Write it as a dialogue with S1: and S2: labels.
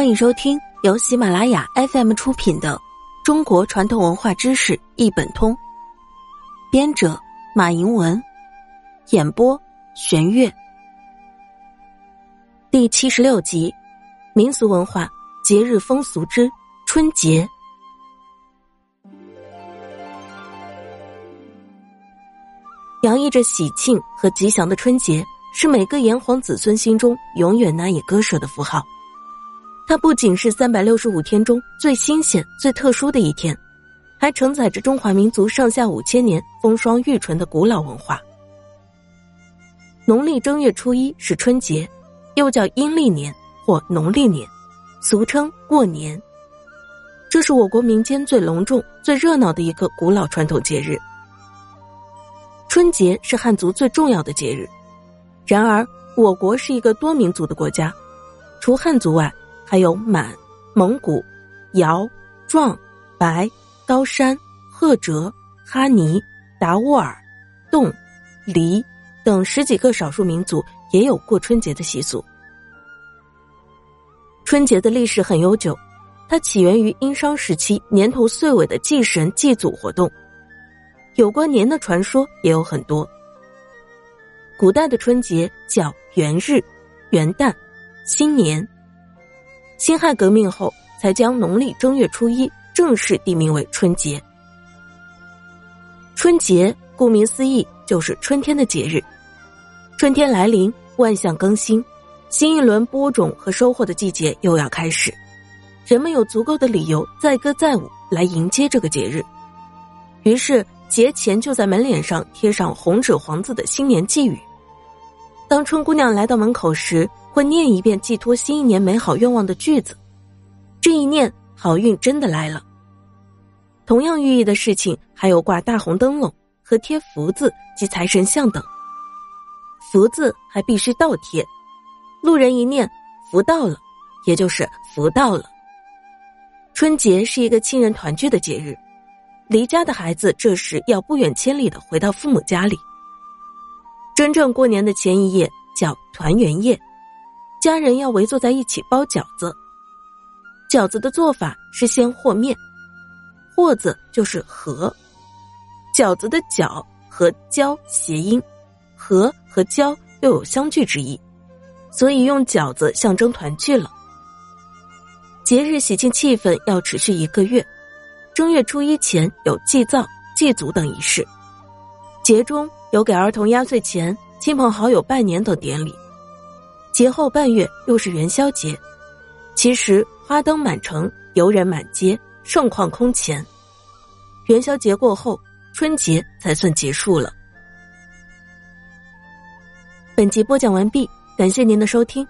S1: 欢迎收听由喜马拉雅 FM 出品的《中国传统文化知识一本通》，编者马迎文，演播玄月。第七十六集：民俗文化节日风俗之春节。洋溢着喜庆和吉祥的春节，是每个炎黄子孙心中永远难以割舍的符号。它不仅是三百六十五天中最新鲜、最特殊的一天，还承载着中华民族上下五千年风霜玉纯的古老文化。农历正月初一是春节，又叫阴历年或农历年，俗称过年。这是我国民间最隆重、最热闹的一个古老传统节日。春节是汉族最重要的节日，然而我国是一个多民族的国家，除汉族外。还有满、蒙古、瑶、壮、白、高山、赫哲、哈尼、达斡尔、侗、黎等十几个少数民族也有过春节的习俗。春节的历史很悠久，它起源于殷商时期年头岁尾的祭神祭祖活动，有关年的传说也有很多。古代的春节叫元日、元旦、新年。辛亥革命后，才将农历正月初一正式定名为春节。春节顾名思义，就是春天的节日。春天来临，万象更新，新一轮播种和收获的季节又要开始，人们有足够的理由载歌载舞来迎接这个节日。于是，节前就在门脸上贴上红纸黄字的新年寄语。当春姑娘来到门口时，会念一遍寄托新一年美好愿望的句子，这一念，好运真的来了。同样寓意的事情还有挂大红灯笼和贴福字及财神像等。福字还必须倒贴，路人一念福到了，也就是福到了。春节是一个亲人团聚的节日，离家的孩子这时要不远千里的回到父母家里。真正过年的前一夜叫团圆夜。家人要围坐在一起包饺子。饺子的做法是先和面，和字就是和，饺子的饺和交谐音，和和交又有相聚之意，所以用饺子象征团聚了。节日喜庆气氛要持续一个月，正月初一前有祭灶、祭祖等仪式，节中有给儿童压岁钱、亲朋好友拜年等典礼。节后半月又是元宵节，其实花灯满城，游人满街，盛况空前。元宵节过后，春节才算结束了。本集播讲完毕，感谢您的收听。